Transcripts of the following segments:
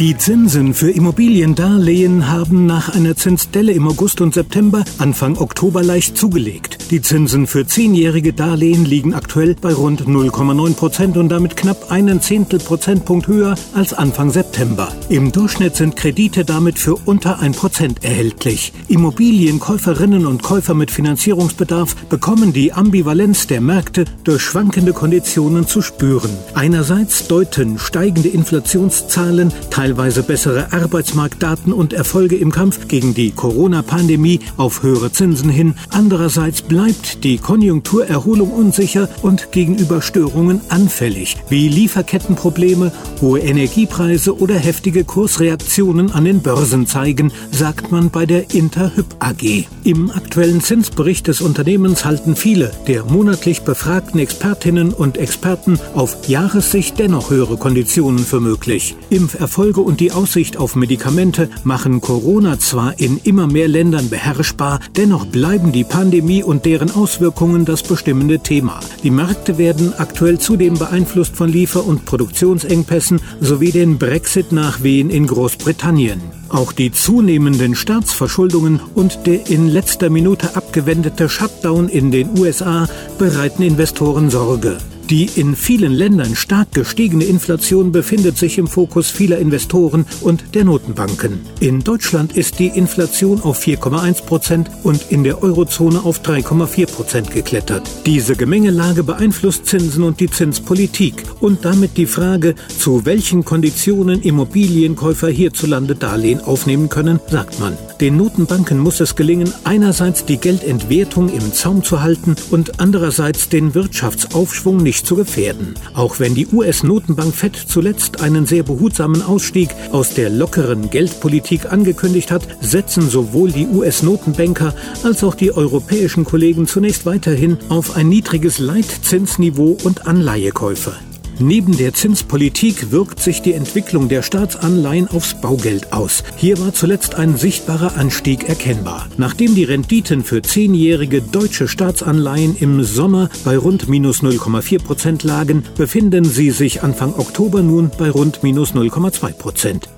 Die Zinsen für Immobiliendarlehen haben nach einer Zinsdelle im August und September Anfang Oktober leicht zugelegt. Die Zinsen für zehnjährige Darlehen liegen aktuell bei rund 0,9 Prozent und damit knapp einen Zehntel Prozentpunkt höher als Anfang September. Im Durchschnitt sind Kredite damit für unter ein Prozent erhältlich. Immobilienkäuferinnen und Käufer mit Finanzierungsbedarf bekommen die Ambivalenz der Märkte durch schwankende Konditionen zu spüren. Einerseits deuten steigende Inflationszahlen, teilweise bessere Arbeitsmarktdaten und Erfolge im Kampf gegen die Corona-Pandemie auf höhere Zinsen hin. Andererseits bleibt die Konjunkturerholung unsicher und gegenüber Störungen anfällig, wie Lieferkettenprobleme, hohe Energiepreise oder heftige Kursreaktionen an den Börsen zeigen, sagt man bei der Interhyp AG. Im aktuellen Zinsbericht des Unternehmens halten viele der monatlich befragten Expertinnen und Experten auf Jahressicht dennoch höhere Konditionen für möglich. Impferfolge Folge und die Aussicht auf Medikamente machen Corona zwar in immer mehr Ländern beherrschbar, dennoch bleiben die Pandemie und deren Auswirkungen das bestimmende Thema. Die Märkte werden aktuell zudem beeinflusst von Liefer- und Produktionsengpässen sowie den Brexit-Nachwehen in Großbritannien. Auch die zunehmenden Staatsverschuldungen und der in letzter Minute abgewendete Shutdown in den USA bereiten Investoren Sorge. Die in vielen Ländern stark gestiegene Inflation befindet sich im Fokus vieler Investoren und der Notenbanken. In Deutschland ist die Inflation auf 4,1 Prozent und in der Eurozone auf 3,4 Prozent geklettert. Diese Gemengelage beeinflusst Zinsen und die Zinspolitik und damit die Frage, zu welchen Konditionen Immobilienkäufer hierzulande Darlehen aufnehmen können, sagt man. Den Notenbanken muss es gelingen, einerseits die Geldentwertung im Zaum zu halten und andererseits den Wirtschaftsaufschwung nicht zu gefährden. Auch wenn die US-Notenbank Fed zuletzt einen sehr behutsamen Ausstieg aus der lockeren Geldpolitik angekündigt hat, setzen sowohl die US-Notenbanker als auch die europäischen Kollegen zunächst weiterhin auf ein niedriges Leitzinsniveau und Anleihekäufe. Neben der Zinspolitik wirkt sich die Entwicklung der Staatsanleihen aufs Baugeld aus. Hier war zuletzt ein sichtbarer Anstieg erkennbar. Nachdem die Renditen für zehnjährige deutsche Staatsanleihen im Sommer bei rund minus 0,4 Prozent lagen, befinden sie sich Anfang Oktober nun bei rund minus 0,2 Prozent.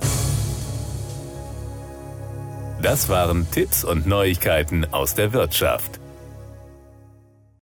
Das waren Tipps und Neuigkeiten aus der Wirtschaft.